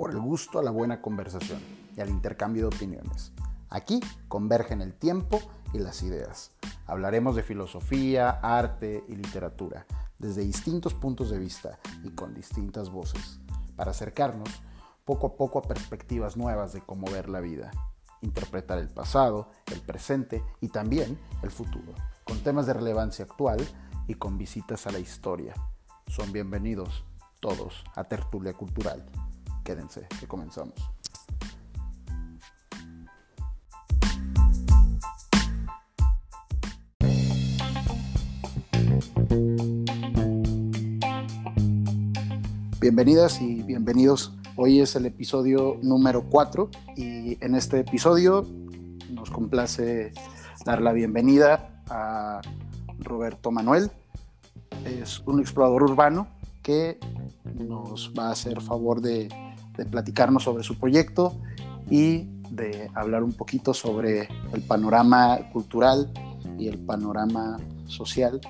por el gusto a la buena conversación y al intercambio de opiniones. Aquí convergen el tiempo y las ideas. Hablaremos de filosofía, arte y literatura desde distintos puntos de vista y con distintas voces, para acercarnos poco a poco a perspectivas nuevas de cómo ver la vida, interpretar el pasado, el presente y también el futuro, con temas de relevancia actual y con visitas a la historia. Son bienvenidos todos a Tertulia Cultural. Quédense, que comenzamos. Bienvenidas y bienvenidos. Hoy es el episodio número 4 y en este episodio nos complace dar la bienvenida a Roberto Manuel. Es un explorador urbano que nos va a hacer favor de, de platicarnos sobre su proyecto y de hablar un poquito sobre el panorama cultural y el panorama social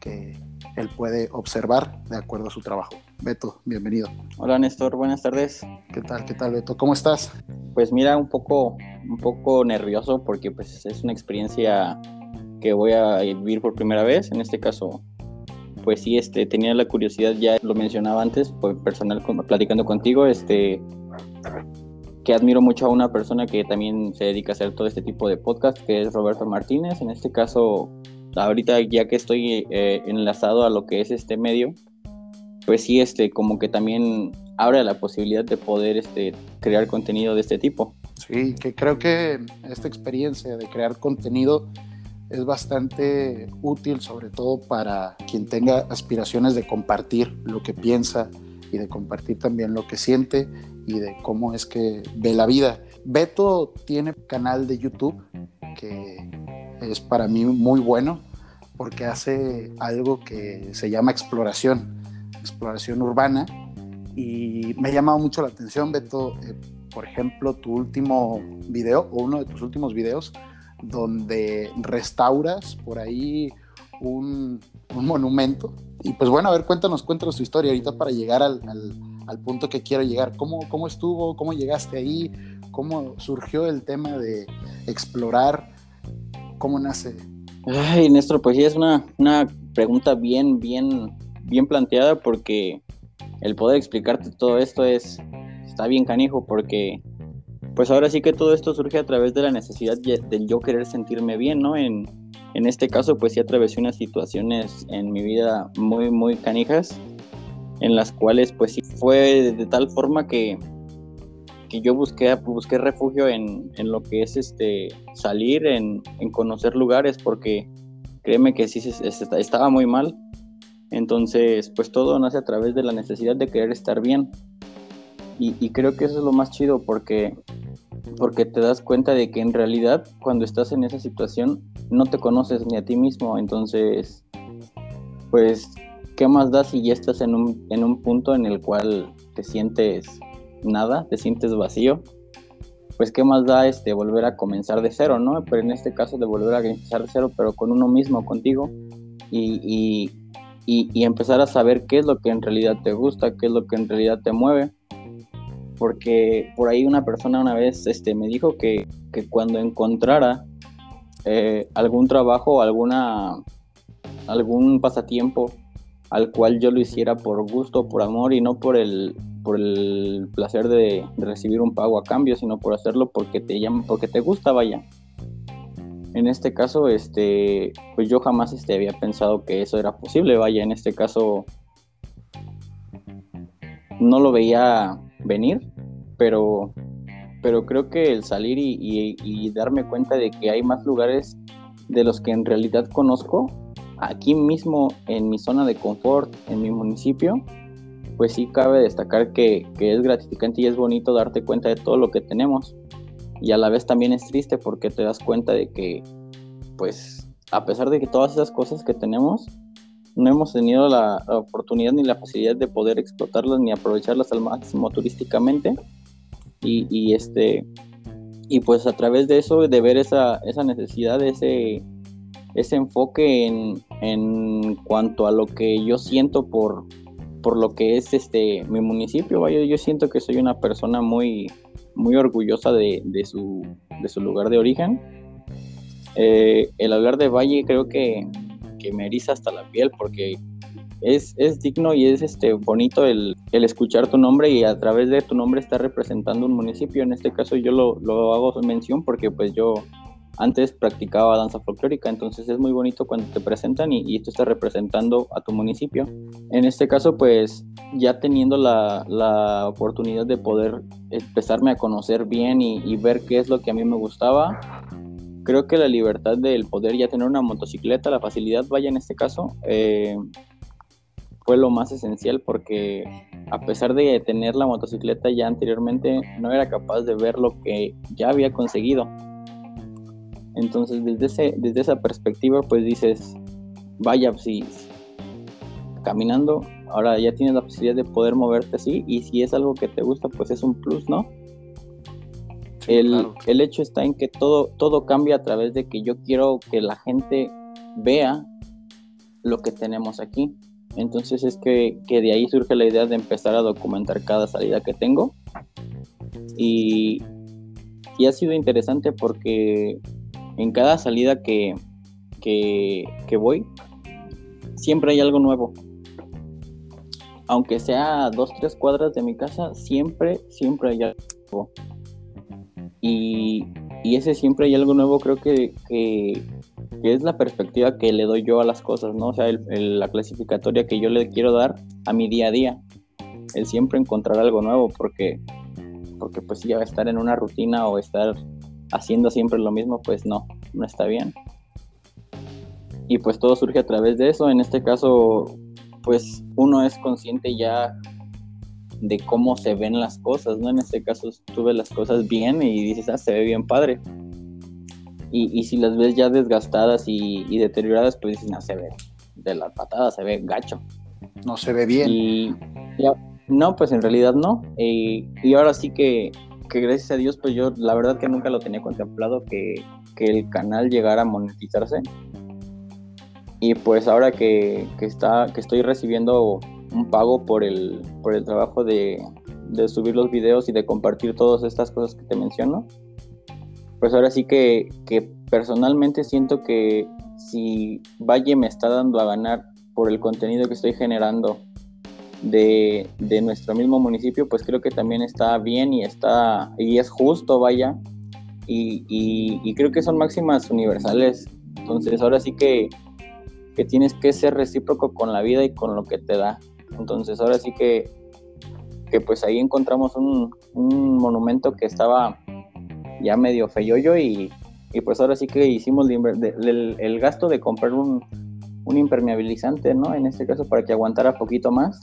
que él puede observar de acuerdo a su trabajo. Beto, bienvenido. Hola Néstor, buenas tardes. ¿Qué tal? ¿Qué tal Beto? ¿Cómo estás? Pues mira, un poco, un poco nervioso porque pues es una experiencia que voy a vivir por primera vez. En este caso, pues sí, este, tenía la curiosidad, ya lo mencionaba antes, pues personal platicando contigo, este, que admiro mucho a una persona que también se dedica a hacer todo este tipo de podcast, que es Roberto Martínez. En este caso, ahorita ya que estoy eh, enlazado a lo que es este medio, pues sí, este, como que también abre la posibilidad de poder este, crear contenido de este tipo. Sí, que creo que esta experiencia de crear contenido es bastante útil, sobre todo para quien tenga aspiraciones de compartir lo que piensa y de compartir también lo que siente y de cómo es que ve la vida. Beto tiene canal de YouTube que es para mí muy bueno porque hace algo que se llama exploración exploración urbana y me ha llamado mucho la atención, Beto, eh, por ejemplo, tu último video o uno de tus últimos videos donde restauras por ahí un, monumento. Y pues bueno, a ver, cuéntanos, cuéntanos tu historia ahorita para llegar al, al, punto que quiero llegar. ¿Cómo, ¿Cómo estuvo? ¿Cómo llegaste ahí? ¿Cómo surgió el tema de explorar? ¿Cómo nace? Ay, Néstor, pues sí, es una, una pregunta bien, bien bien planteada porque el poder explicarte todo esto es está bien canijo porque pues ahora sí que todo esto surge a través de la necesidad del yo querer sentirme bien, ¿no? En, en este caso pues sí atravesé unas situaciones en mi vida muy muy canijas en las cuales pues sí fue de tal forma que, que yo busqué, busqué refugio en, en, lo que es este salir, en, en conocer lugares porque créeme que sí estaba muy mal entonces, pues todo nace a través de la necesidad de querer estar bien. Y, creo que eso es lo más chido porque, porque te das cuenta de que en realidad cuando estás en esa situación no te conoces ni a ti mismo. Entonces, pues, ¿qué más da si ya estás en un, en un punto en el cual te sientes nada, te sientes vacío? Pues qué más da este volver a comenzar de cero, ¿no? Pero en este caso de volver a comenzar de cero, pero con uno mismo, contigo. y, y, empezar a saber qué es lo que en realidad te gusta, qué es lo que en realidad te mueve. Porque por ahí una persona una vez este, me dijo que, que cuando encontrara eh, algún trabajo, alguna, algún pasatiempo al cual yo lo hiciera por gusto, por amor y no por el, por el placer de, de recibir un pago a cambio, sino por hacerlo porque te llama, porque te gusta, vaya en este caso, este, pues yo jamás este, había pensado que eso era posible. Vaya, en este caso no lo veía venir, pero, pero creo que el salir y, darme cuenta de que hay más lugares de los que en realidad conozco, aquí mismo en mi zona de confort, en mi municipio, pues sí cabe destacar que, que es gratificante y es bonito darte cuenta de todo lo que tenemos y a la vez también es triste porque te das cuenta de que, pues, a pesar de que todas esas cosas que tenemos, no hemos tenido la, oportunidad ni la facilidad de poder explotarlas ni aprovecharlas al máximo turísticamente. Y, este, y pues a través de eso, de ver esa, esa necesidad, ese, ese enfoque en, en cuanto a lo que yo siento por, por lo que es este mi municipio, vaya, yo siento que soy una persona muy, muy orgullosa de, su, de su lugar de origen. Eh, el hablar de Valle creo que, que me eriza hasta la piel porque es, es digno y es este bonito el, el, escuchar tu nombre y a través de tu nombre estar representando un municipio. En este caso yo lo, lo hago mención porque pues yo antes practicaba danza folclórica, entonces es muy bonito cuando te presentan y, y tú estás representando a tu municipio. En este caso, pues ya teniendo la, la oportunidad de poder empezarme a conocer bien y, ver qué es lo que a mí me gustaba, creo que la libertad del poder ya tener una motocicleta, la facilidad, vaya en este caso, eh, fue lo más esencial porque a pesar de tener la motocicleta ya anteriormente, no era capaz de ver lo que ya había conseguido. Entonces, desde, ese, desde esa perspectiva, pues dices, vaya, si caminando, ahora ya tienes la posibilidad de poder moverte así y si es algo que te gusta, pues es un plus, ¿no? el, el, hecho está en que todo, todo cambia a través de que yo quiero que la gente vea lo que tenemos aquí. Entonces es que, que, de ahí surge la idea de empezar a documentar cada salida que tengo. Y, y ha sido interesante porque en cada salida que, que, voy, siempre hay algo nuevo. Aunque sea dos, tres cuadras de mi casa, siempre, siempre hay algo nuevo. Y, y ese siempre hay algo nuevo, creo que, que, es la perspectiva que le doy yo a las cosas, ¿no? O sea, la clasificatoria que yo le quiero dar a mi día a día. El siempre encontrar algo nuevo, porque, porque pues ya estar en una rutina o estar haciendo siempre lo mismo, pues no, no está bien. Y pues todo surge a través de eso. En este caso, pues uno es consciente ya de cómo se ven las cosas, ¿no? En este caso tuve las cosas bien y dices, ah, se ve bien padre. Y, si las ves ya desgastadas y, deterioradas, pues dices, no, se ve de la patada, se ve gacho. No se ve bien. Y no, pues en realidad no. y ahora sí que, que gracias a Dios, pues yo la verdad que nunca lo tenía contemplado que, que el canal llegara a monetizarse. Y pues ahora que, que, está, que estoy recibiendo un pago por el, por el trabajo de, de subir los videos y de compartir todas estas cosas que te menciono, pues ahora sí que, que personalmente siento que si Valle me está dando a ganar por el contenido que estoy generando de, de, nuestro mismo municipio, pues creo que también está bien y está y es justo, vaya. Y, y, creo que son máximas universales. Entonces ahora sí que, que, tienes que ser recíproco con la vida y con lo que te da. Entonces ahora sí que, que pues ahí encontramos un, un monumento que estaba ya medio feyoyo y, y pues ahora sí que hicimos el, el gasto de comprar un, un impermeabilizante, ¿no? En este caso para que aguantara poquito más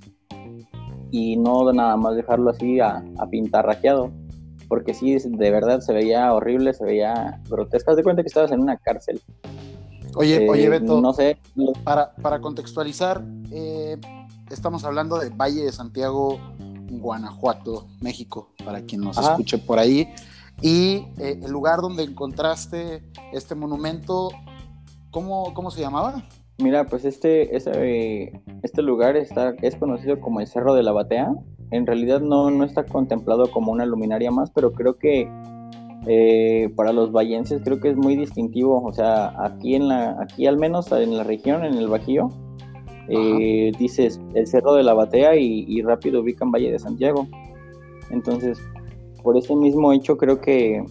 y no nada más dejarlo así a, a pintarrajeado, porque sí, de verdad se veía horrible, se veía grotesco. Haz de cuenta que estabas en una cárcel. Oye, oye, eh, Beto, no sé. Para, para contextualizar, eh, estamos hablando de Valle de Santiago, Guanajuato, México, para quien nos escuche por ahí. Y eh, el lugar donde encontraste este monumento, ¿cómo, cómo se llamaba? Mira, pues este, este lugar está, es conocido como el Cerro de la Batea. En realidad no, no está contemplado como una luminaria más, pero creo que eh, para los vallenses creo que es muy distintivo. O sea, aquí en la, aquí al menos en la región, en el Bajío, eh, dices el Cerro de la Batea y, y rápido ubican Valle de Santiago. Entonces, por ese mismo hecho creo que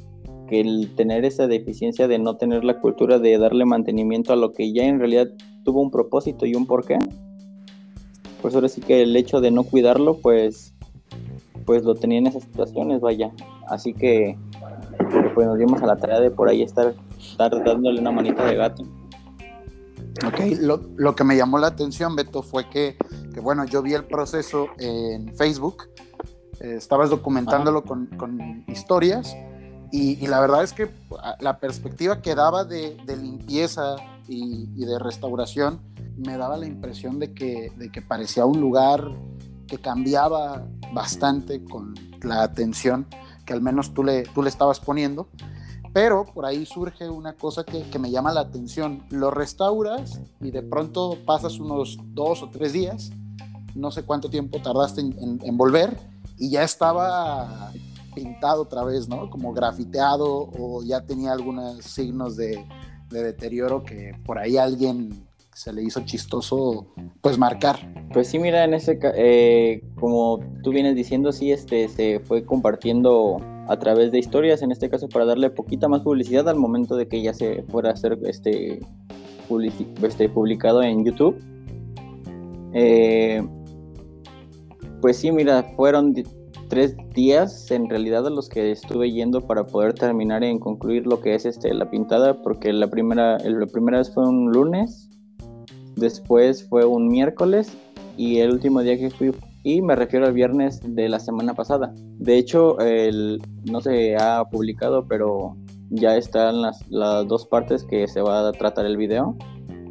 que el tener esa deficiencia de no tener la cultura de darle mantenimiento a lo que ya en realidad tuvo un propósito y un porqué, pues ahora sí que el hecho de no cuidarlo, pues, pues lo tenía en esas situaciones, vaya. Así que pues nos dimos a la tarea de por ahí estar, estar dándole una manita de gato. Ok, lo, lo, que me llamó la atención, Beto, fue que, que bueno, yo vi el proceso en Facebook, eh, estabas documentándolo con, historias y, la verdad es que la perspectiva que daba de, limpieza y, de restauración me daba la impresión de que, parecía un lugar que cambiaba bastante con la atención que al menos tú le, estabas poniendo. Pero por ahí surge una cosa que, me llama la atención. Lo restauras y de pronto pasas unos dos o tres días no sé cuánto tiempo tardaste en, volver y ya estaba pintado otra vez, ¿no? Como grafiteado o ya tenía algunos signos de, deterioro que por ahí alguien se le hizo chistoso pues marcar. Pues sí, mira, en ese eh, como tú vienes diciendo, sí, este se fue compartiendo a través de historias, en este caso para darle poquita más publicidad al momento de que ya se fuera a hacer este, este publicado en YouTube. Eh, pues sí, mira, fueron tres días en realidad a los que estuve yendo para poder terminar en concluir lo que es este la pintada, porque la primera, la primera vez fue un lunes, después fue un miércoles y el último día que fui y me refiero al viernes de la semana pasada. De hecho, no se ha publicado, pero ya están las, las dos partes que se va a tratar el video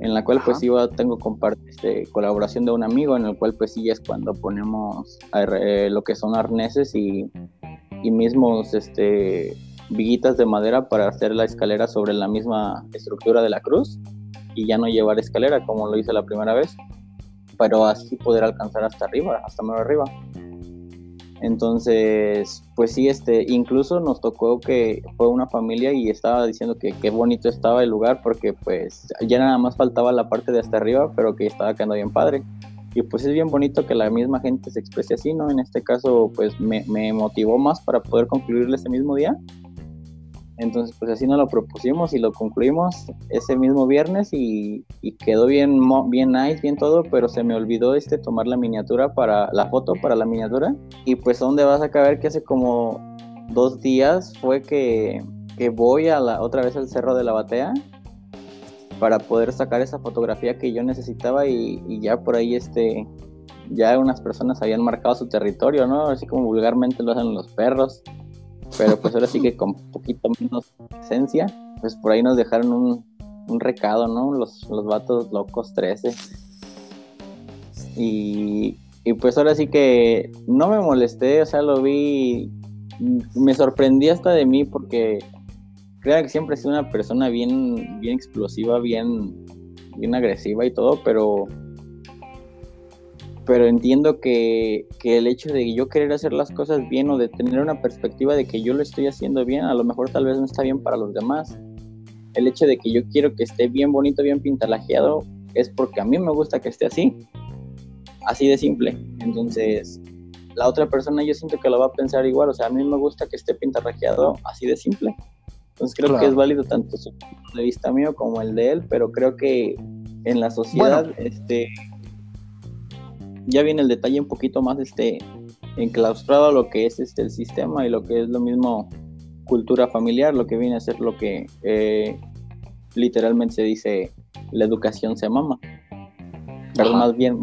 en la cual pues iba, tengo este, colaboración de un amigo, en el cual pues sí es cuando ponemos eh, lo que son arneses y, y mismos este, viguitas de madera para hacer la escalera sobre la misma estructura de la cruz y ya no llevar escalera como lo hice la primera vez, pero así poder alcanzar hasta arriba, hasta más arriba. Entonces, pues sí, este, incluso nos tocó que fue una familia y estaba diciendo que qué bonito estaba el lugar porque pues ya nada más faltaba la parte de hasta arriba, pero que estaba quedando bien padre. Y pues es bien bonito que la misma gente se exprese así, ¿no? En este caso, pues me, motivó más para poder concluirle ese mismo día entonces, pues así nos lo propusimos y lo concluimos ese mismo viernes y, quedó bien, bien nice, bien todo, pero se me olvidó este tomar la miniatura para la foto, para la miniatura. Y pues, ¿dónde vas a caber que hace como dos días fue que, voy a la, otra vez al Cerro de la Batea para poder sacar esa fotografía que yo necesitaba y, y ya por ahí este ya unas personas habían marcado su territorio, ¿no? Así como vulgarmente lo hacen los perros pero pues ahora sí que con poquito menos esencia, pues por ahí nos dejaron un, un recado, ¿no? Los, los vatos locos 13. Y, y pues ahora sí que no me molesté, o sea, lo vi, me sorprendí hasta de mí porque creo que siempre he sido una persona bien, bien explosiva, bien, bien agresiva y todo, pero pero entiendo que, el hecho de yo querer hacer las cosas bien o de tener una perspectiva de que yo lo estoy haciendo bien, a lo mejor tal vez no está bien para los demás. El hecho de que yo quiero que esté bien bonito, bien pintalajeado, es porque a mí me gusta que esté así. Así de simple. Entonces, la otra persona yo siento que lo va a pensar igual. O sea, a mí me gusta que esté pintalajeado así de simple. Entonces creo que es válido tanto su punto de vista mío como el de él, pero creo que en la sociedad, este ya viene el detalle un poquito más este enclaustrado a lo que es este el sistema y lo que es lo mismo cultura familiar, lo que viene a ser lo que eh, literalmente se dice la educación se mama, pero más bien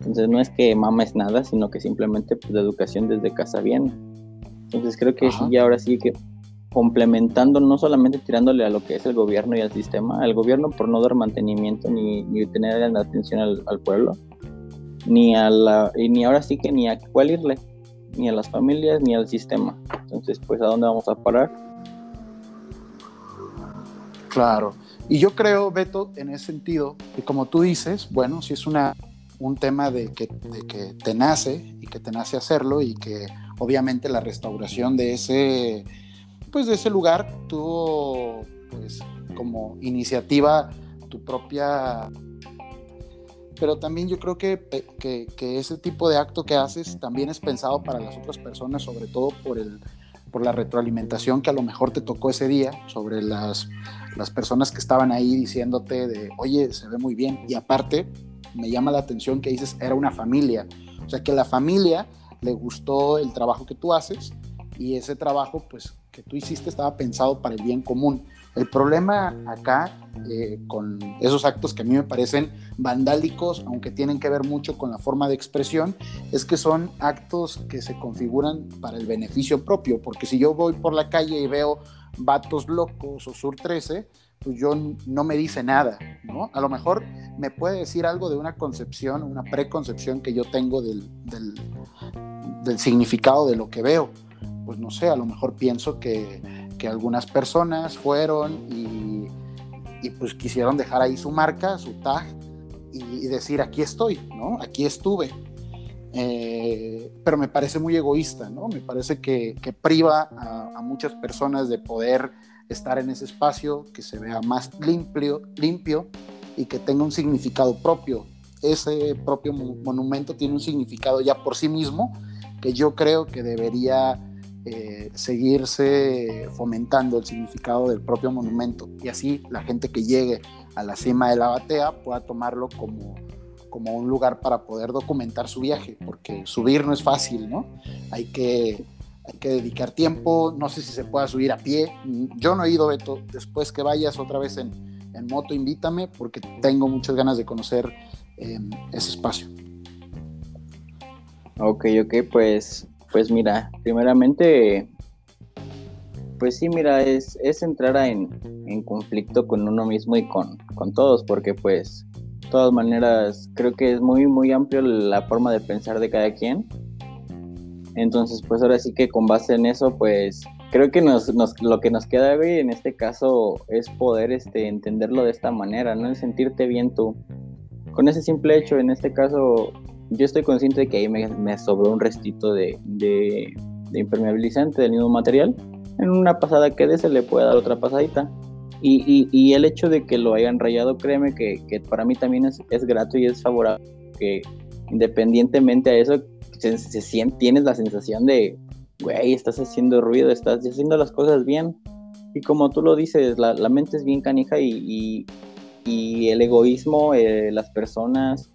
Entonces no es que mama es nada, sino que simplemente pues, la educación desde casa viene. Entonces creo que sí, ahora sí que complementando, no solamente tirándole a lo que es el gobierno y al sistema, al gobierno por no dar mantenimiento ni, ni tener la atención al pueblo, ni a la, y ni ahora sí que ni a cuál irle, ni a las familias, ni al sistema. Entonces, pues, ¿a dónde vamos a parar? Claro. Y yo creo, Beto, en ese sentido, que como tú dices, bueno, si es una, un tema de que, de que te nace y que te nace hacerlo y que obviamente la restauración de ese, pues de ese lugar tuvo, pues, como iniciativa tu propia pero también yo creo que, que, ese tipo de acto que haces también es pensado para las otras personas, sobre todo por, el, por la retroalimentación que a lo mejor te tocó ese día, sobre las, las personas que estaban ahí diciéndote de, oye, se ve muy bien. Y aparte, me llama la atención que dices, era una familia. O sea, que la familia le gustó el trabajo que tú haces y ese trabajo, pues, que tú hiciste estaba pensado para el bien común. El problema acá eh, con esos actos que a mí me parecen vandálicos, aunque tienen que ver mucho con la forma de expresión, es que son actos que se configuran para el beneficio propio, porque si yo voy por la calle y veo vatos locos o sur 13, pues yo no me dice nada, ¿no? A lo mejor me puede decir algo de una concepción, una preconcepción que yo tengo del, del significado de lo que veo. Pues no sé, a lo mejor pienso que que algunas personas fueron y, y, pues quisieron dejar ahí su marca, su tag, y, decir, aquí estoy, ¿no? Aquí estuve. Eh, pero me parece muy egoísta, ¿no? Me parece que, priva a, muchas personas de poder estar en ese espacio, que se vea más limpio, limpio y que tenga un significado propio. Ese propio monumento tiene un significado ya por sí mismo que yo creo que debería eh, seguirse fomentando el significado del propio monumento y así la gente que llegue a la cima de la batea pueda tomarlo como, como un lugar para poder documentar su viaje, porque subir no es fácil, ¿no? Hay que, hay que dedicar tiempo, no sé si se pueda subir a pie, yo no he ido, Beto, después que vayas otra vez en, en moto, invítame, porque tengo muchas ganas de conocer em, ese espacio. Ok, ok, pues pues mira, primeramente, pues sí, mira, es, es entrar en, conflicto con uno mismo y con, con todos, porque pues, de todas maneras, creo que es muy, muy amplio la forma de pensar de cada quien. Entonces, pues ahora sí que con base en eso, pues creo que nos, lo que nos queda hoy en este caso es poder este, entenderlo de esta manera, ¿no? Es sentirte bien tú. Con ese simple hecho, en este caso, yo estoy consciente de que ahí me, sobró un restito de, impermeabilizante del mismo material. En una pasada que de se le puede dar otra pasadita. Y, el hecho de que lo hayan rayado, créeme que, para mí también es, grato y es favorable. Que independientemente a eso, se, siente, tienes la sensación de, güey, estás haciendo ruido, estás haciendo las cosas bien. Y como tú lo dices, la, mente es bien canija y, y el egoísmo, eh, las personas,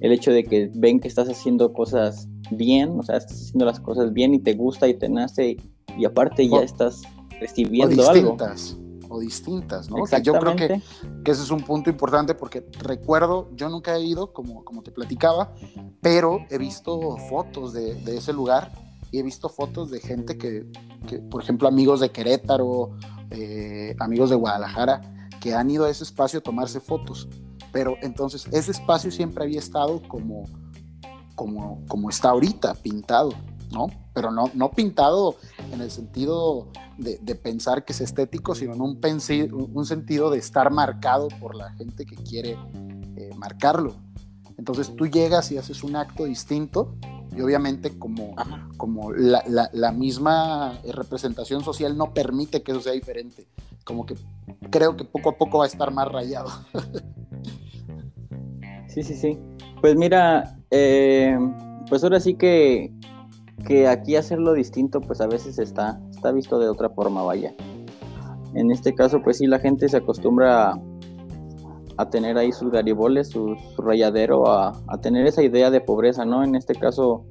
el hecho de que ven que estás haciendo cosas bien, o sea, estás haciendo las cosas bien y te gusta y te nace y, aparte ya estás recibiendo o distintas, O distintas, ¿no? yo creo que, que, ese es un punto importante porque recuerdo, yo nunca he ido, como, como te platicaba, pero he visto fotos de, de ese lugar y he visto fotos de gente que, que por ejemplo, amigos de Querétaro, eh, amigos de Guadalajara, que han ido a ese espacio a tomarse fotos. Pero entonces ese espacio siempre había estado como, como, como está ahorita, pintado, ¿no? Pero no, no pintado en el sentido de, pensar que es estético, sino en un, un sentido de estar marcado por la gente que quiere eh, marcarlo. Entonces tú llegas y haces un acto distinto y obviamente como, como la, la, misma representación social no permite que eso sea diferente, como que creo que poco a poco va a estar más rayado. Sí, sí, sí. Pues mira, eh, pues ahora sí que, que aquí hacerlo distinto, pues a veces está, está visto de otra forma, vaya. En este caso, pues sí, la gente se acostumbra a, tener ahí sus gariboles, su, rayadero, a, tener esa idea de pobreza, ¿no? En este caso,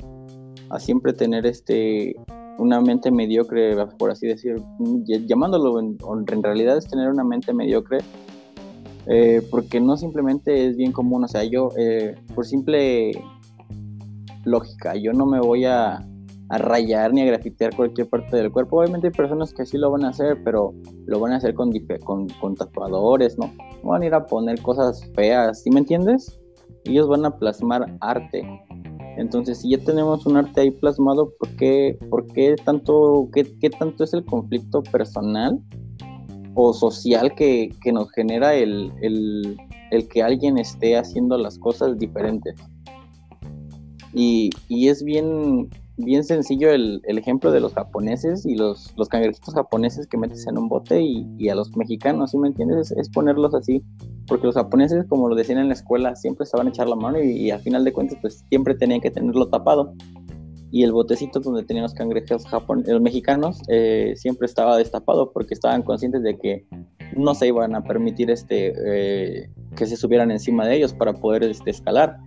a siempre tener este una mente mediocre, por así decir, llamándolo en, realidad es tener una mente mediocre, eh, porque no simplemente es bien común, o sea, yo, eh, por simple lógica, yo no me voy a, rayar ni a grafitear cualquier parte del cuerpo. Obviamente hay personas que sí lo van a hacer, pero lo van a hacer con, con, con tatuadores. No van a ir a poner cosas feas, ¿sí me entiendes? Ellos van a plasmar arte. Entonces, si ya tenemos un arte ahí plasmado, ¿por qué, por qué tanto, qué, tanto es el conflicto personal o social que, que nos genera el, el, el, que alguien esté haciendo las cosas diferentes? Y, y es bien, bien sencillo el, el, ejemplo de los japoneses y los, los cangrejitos japoneses que metes en un bote y, y a los mexicanos, ¿sí me entiendes? Es, ponerlos así, porque los japoneses, como lo decían en la escuela, siempre estaban a echar la mano y, al final de cuentas, pues siempre tenían que tenerlo tapado. Y el botecito donde tenían los cangrejos japoneses, los mexicanos eh, siempre estaba destapado porque estaban conscientes de que no se iban a permitir este, eh, que se subieran encima de ellos para poder este, escalar.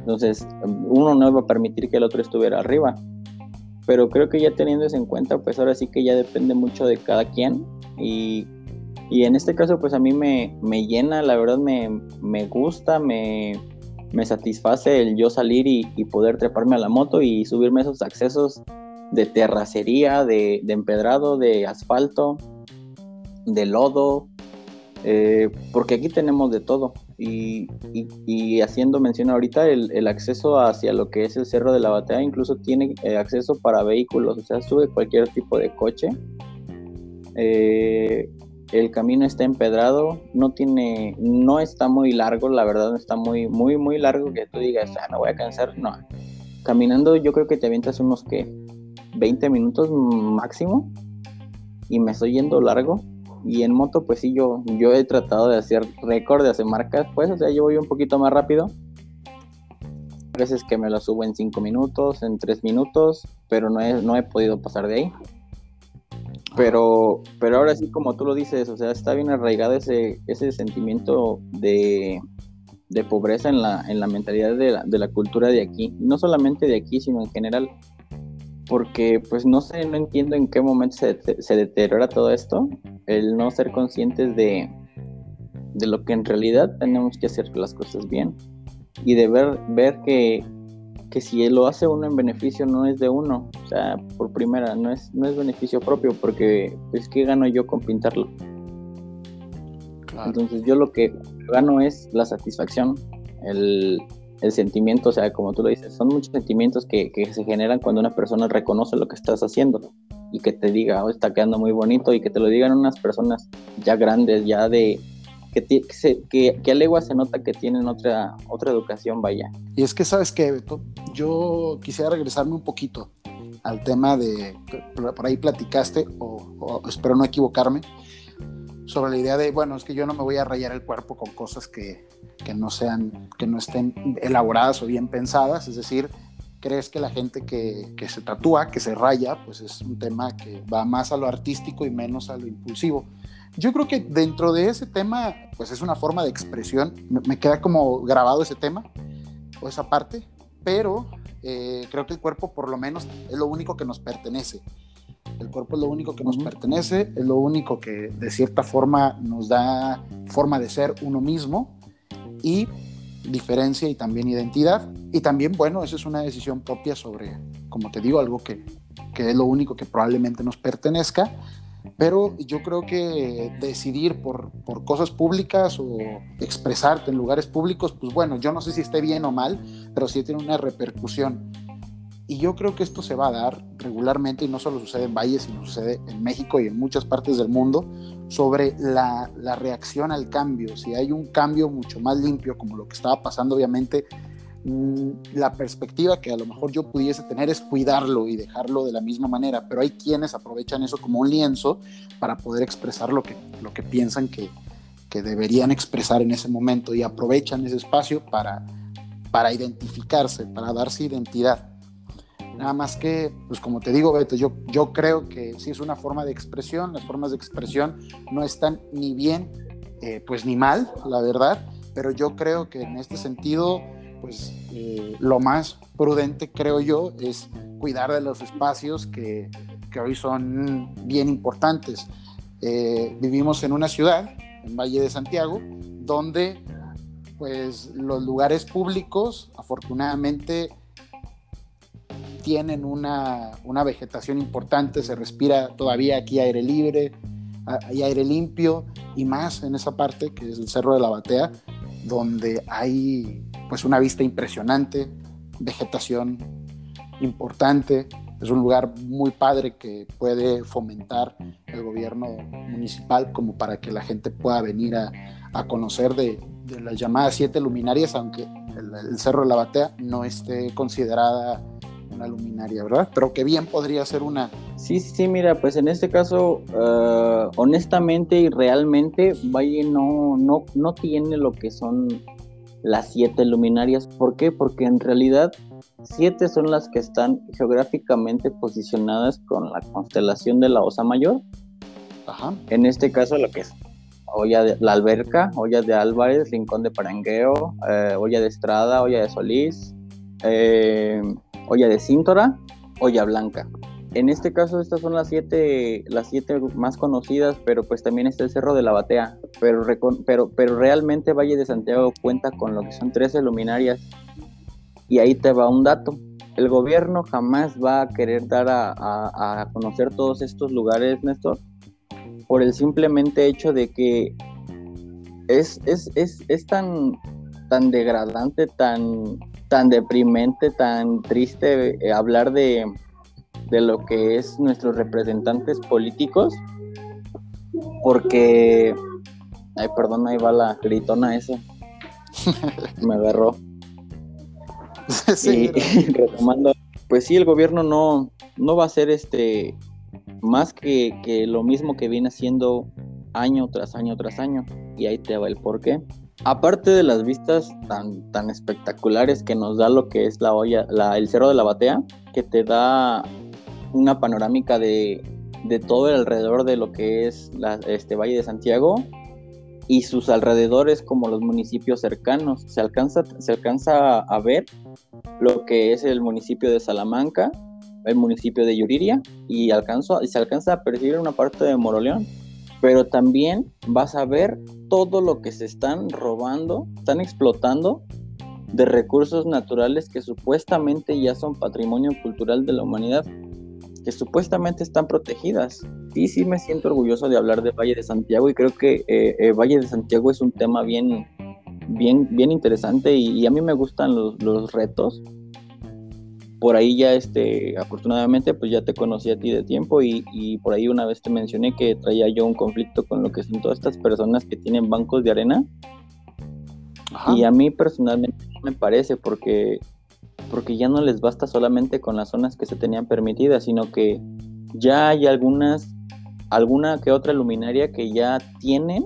Entonces, uno no iba a permitir que el otro estuviera arriba pero creo que ya teniendo eso en cuenta, pues ahora sí que ya depende mucho de cada quien y, y en este caso pues a mí me, me llena, la verdad me, me gusta, me, me, satisface el yo salir y, y, poder treparme a la moto y subirme esos accesos de terracería, de, de empedrado, de asfalto, de lodo, eh, porque aquí tenemos de todo. Y, haciendo mención ahorita, el, acceso hacia lo que es el Cerro de la Batea incluso tiene eh, acceso para vehículos, o sea, sube cualquier tipo de coche. Eh, el camino está empedrado, no tiene, no está muy largo, la verdad no está muy, muy, muy largo que tú digas, ah, me voy a cansar, no. Caminando yo creo que te avientas unos que 20 minutos máximo y me estoy yendo largo. Y en moto, pues sí, yo, yo he tratado de hacer récord, de hacer marcas, pues, o sea, yo voy un poquito más rápido. A veces que me lo subo en 5 minutos, en 3 minutos, pero no he, no he podido pasar de ahí. Pero, pero ahora sí, como tú lo dices, o sea, está bien arraigado ese, ese sentimiento de, de pobreza en la, en la mentalidad de la, de la cultura de aquí. No solamente de aquí, sino en general porque pues no sé, no entiendo en qué momento se, se, deteriora todo esto, el no ser conscientes de, de lo que en realidad tenemos que hacer las cosas bien y de ver, ver que, que si lo hace uno en beneficio no es de uno, o sea, por primera, no es, no es beneficio propio porque pues ¿qué gano yo con pintarlo? Entonces yo lo que gano es la satisfacción, el, el sentimiento, o sea, como tú lo dices, son muchos sentimientos que, se generan cuando una persona reconoce lo que estás haciendo y que te diga, oh, está quedando muy bonito y que te lo digan unas personas ya grandes, ya de que, que, que, a legua se nota que tienen otra, otra educación, vaya. Y es que, ¿sabes qué, Beto? Yo quisiera regresarme un poquito al tema de, por ahí platicaste, o espero no equivocarme, sobre la idea de, bueno, es que yo no me voy a rayar el cuerpo con cosas que, que no sean, que no estén elaboradas o bien pensadas, es decir, crees que la gente que, que, se tatúa, que se raya, pues es un tema que va más a lo artístico y menos a lo impulsivo. Yo creo que dentro de ese tema, pues es una forma de expresión, me, queda como grabado ese tema o esa parte, pero eh, creo que el cuerpo por lo menos es lo único que nos pertenece. El cuerpo es lo único que nos pertenece, es lo único que de cierta forma nos da forma de ser uno mismo y diferencia y también identidad. Y también, bueno, eso es una decisión propia sobre, como te digo, algo que, que es lo único que probablemente nos pertenezca. Pero yo creo que decidir por, por, cosas públicas o expresarte en lugares públicos, pues bueno, yo no sé si esté bien o mal, pero sí tiene una repercusión. Y yo creo que esto se va a dar regularmente, y no solo sucede en Valle, sino sucede en México y en muchas partes del mundo, sobre la, la, reacción al cambio. Si hay un cambio mucho más limpio, como lo que estaba pasando, obviamente, mm, la perspectiva que a lo mejor yo pudiese tener es cuidarlo y dejarlo de la misma manera, pero hay quienes aprovechan eso como un lienzo para poder expresar lo que, lo que piensan que, que deberían expresar en ese momento y aprovechan ese espacio para, para identificarse, para darse identidad. Nada más que, pues como te digo, Beto, yo, yo creo que sí es una forma de expresión, las formas de expresión no están ni bien, eh, pues ni mal, la verdad, pero yo creo que en este sentido, pues eh, lo más prudente, creo yo, es cuidar de los espacios que, que hoy son bien importantes. Eh, vivimos en una ciudad, en Valle de Santiago, donde pues los lugares públicos, afortunadamente, tienen una, vegetación importante, se respira todavía aquí aire libre, hay aire limpio y más en esa parte que es el Cerro de la Batea, donde hay pues una vista impresionante, vegetación importante, es un lugar muy padre que puede fomentar el gobierno municipal como para que la gente pueda venir a, conocer de, las llamadas siete luminarias, aunque el, el Cerro de la Batea no esté considerada una luminaria, ¿verdad? Pero que bien podría ser una. Sí, sí, mira, pues en este caso, uh, honestamente y realmente, Valle no, no, no tiene lo que son las siete luminarias. ¿Por qué? Porque en realidad siete son las que están geográficamente posicionadas con la constelación de la Osa Mayor. Ajá. En este caso, lo que es olla de la alberca, olla de Álvarez, Rincón de Parangueo, eh, olla de Estrada, olla de Solís, eh, olla de cíntora, olla blanca. En este caso estas son las siete, las siete más conocidas, pero pues también está el Cerro de la Batea. Pero, pero, pero realmente Valle de Santiago cuenta con lo que son 13 luminarias. Y ahí te va un dato. El gobierno jamás va a querer dar a, conocer todos estos lugares, Néstor, por el simplemente hecho de que es, es, es, es tan, tan degradante, tan, tan deprimente, tan triste eh, hablar de, de lo que es nuestros representantes políticos, porque, ay, perdón, ahí va la gritona esa. Me agarró. sí, y, retomando, pues sí, el gobierno no, no va a ser este más que, que lo mismo que viene haciendo año tras año tras año. Y ahí te va el porqué. Aparte de las vistas tan, tan espectaculares que nos da lo que es la olla, la, el Cerro de la Batea, que te da una panorámica de, de todo el alrededor de lo que es este Valle de Santiago y sus alrededores como los municipios cercanos. Se alcanza, se alcanza a ver lo que es el municipio de Salamanca, el municipio de Yuriria y, alcanzo, y se alcanza a percibir una parte de Moroleón. Pero también vas a ver todo lo que se están robando, están explotando de recursos naturales que supuestamente ya son patrimonio cultural de la humanidad, que supuestamente están protegidas. Sí, sí me siento orgulloso de hablar de Valle de Santiago y creo que eh, eh, Valle de Santiago es un tema bien, bien, bien interesante y, a mí me gustan los, los retos por ahí ya, este, afortunadamente, pues ya te conocí a ti de tiempo y, por ahí una vez te mencioné que traía yo un conflicto con lo que son todas estas personas que tienen bancos de arena. Y a mí personalmente me parece porque, porque ya no les basta solamente con las zonas que se tenían permitidas, sino que ya hay algunas, alguna que otra luminaria que ya tienen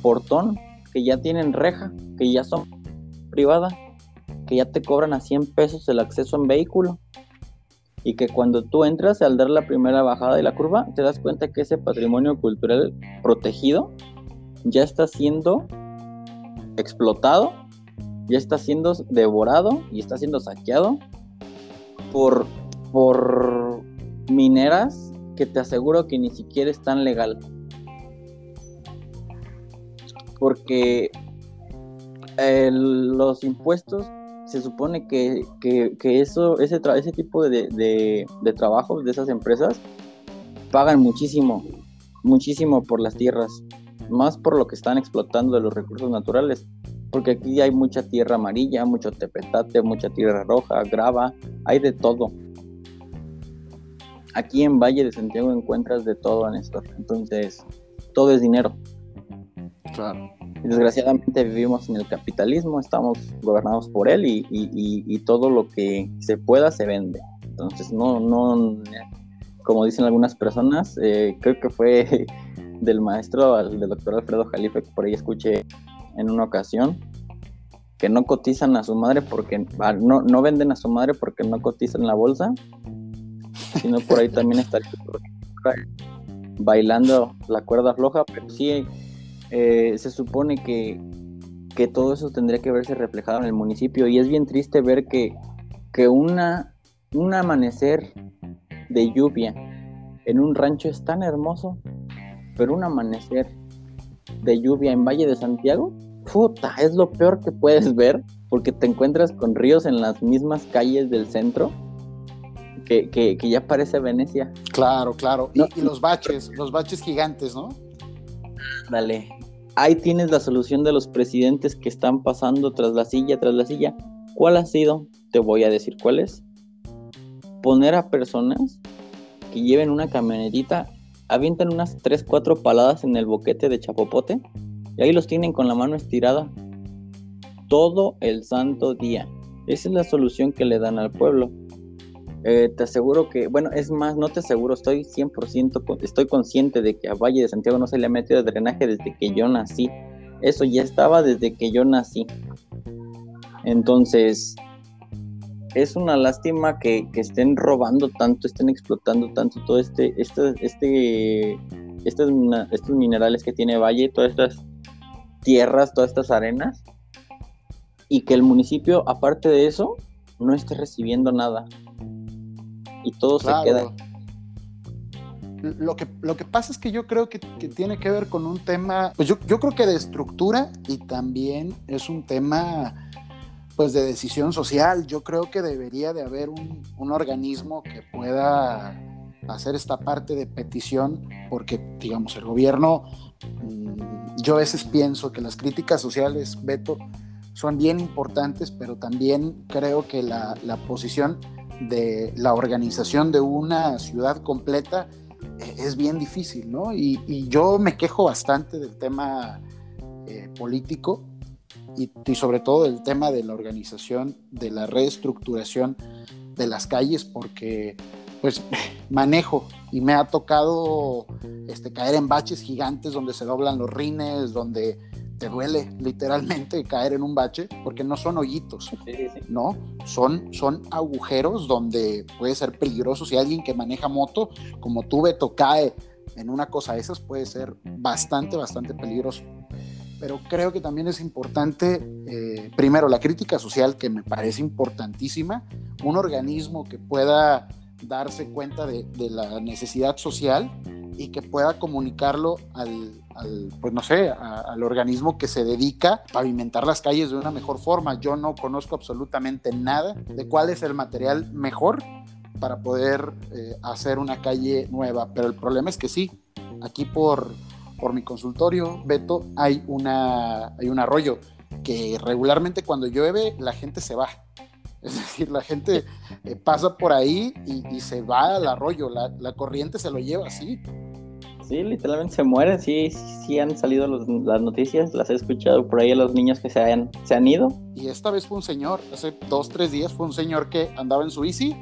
portón, que ya tienen reja, que ya son privadas que ya te cobran a 100 pesos el acceso en vehículo. Y que cuando tú entras al dar la primera bajada de la curva, te das cuenta que ese patrimonio cultural protegido ya está siendo explotado, ya está siendo devorado y está siendo saqueado por, por mineras que te aseguro que ni siquiera están legal. Porque los impuestos se supone que, eso, ese, ese tipo de, de, trabajos de esas empresas pagan muchísimo, muchísimo por las tierras, más por lo que están explotando de los recursos naturales, porque aquí hay mucha tierra amarilla, mucho tepetate, mucha tierra roja, grava, hay de todo. Aquí en Valle de Santiago encuentras de todo, Néstor. Entonces, todo es dinero. Desgraciadamente vivimos en el capitalismo, estamos gobernados por él y, todo lo que se pueda se vende. Entonces, no, no, como dicen algunas personas, eh, creo que fue del maestro, del doctor Alfredo Jalife, que por ahí escuché en una ocasión, que no cotizan a su madre porque, ah, no, no venden a su madre porque no cotizan la bolsa, sino por ahí también estaría bailando la cuerda floja, pero sí eh, se supone que, todo eso tendría que verse reflejado en el municipio y es bien triste ver que, que una, un amanecer de lluvia en un rancho es tan hermoso, pero un amanecer de lluvia en Valle de Santiago, puta, es lo peor que puedes ver porque te encuentras con ríos en las mismas calles del centro que, ya parece Venecia. Claro, claro. y, los baches, los baches gigantes, ¿no? Dale. Ahí tienes la solución de los presidentes que están pasando tras la silla, tras la silla. ¿Cuál ha sido? Te voy a decir cuál es. Poner a personas que lleven una camionetita, avientan unas 3, 4 paladas en el boquete de chapopote y ahí los tienen con la mano estirada todo el santo día. Esa es la solución que le dan al pueblo. Eh, te aseguro que, bueno, es más, no te aseguro, estoy 100%, estoy consciente de que a Valle de Santiago no se le ha metido drenaje desde que yo nací. Eso ya estaba desde que yo nací. Entonces, es una lástima que, estén robando tanto, estén explotando tanto todo este, este, este, estos, estos minerales que tiene Valle, todas estas tierras, todas estas arenas, y que el municipio, aparte de eso, no esté recibiendo nada y todo se queda. Lo que, lo que pasa es que yo creo que, tiene que ver con un tema, pues yo, creo que de estructura y también es un tema pues de decisión social. Yo creo que debería de haber un, un organismo que pueda hacer esta parte de petición, porque digamos, el gobierno, mm, yo a veces pienso que las críticas sociales, Beto, son bien importantes, pero también creo que la, la posición de la organización de una ciudad completa e, es bien difícil, ¿no? Y, yo me quejo bastante del tema eh, político y, y, sobre todo del tema de la organización, de la reestructuración de las calles, porque pues manejo y me ha tocado este, caer en baches gigantes donde se doblan los rines, donde te duele literalmente caer en un bache, porque no son hoyitos, ¿no? Son, son agujeros donde puede ser peligroso. Si alguien que maneja moto, como tú, Beto, cae en una cosa de esas, puede ser bastante, bastante peligroso. Pero creo que también es importante, eh, primero, la crítica social, que me parece importantísima, un organismo que pueda darse cuenta de, la necesidad social y que pueda comunicarlo al, pues no sé, al organismo que se dedica a pavimentar las calles de una mejor forma. Yo no conozco absolutamente nada de cuál es el material mejor para poder eh, hacer una calle nueva, pero el problema es que sí, aquí por, por mi consultorio, Beto, hay, una, hay un arroyo que regularmente cuando llueve la gente se va es decir, la gente eh, pasa por ahí y, se va al arroyo, la, corriente se lo lleva así. Sí, literalmente se mueren, sí, sí han salido las noticias, las he escuchado por ahí a los niños que se han, se han ido. Y esta vez fue un señor, hace dos, tres días fue un señor que andaba en su bici,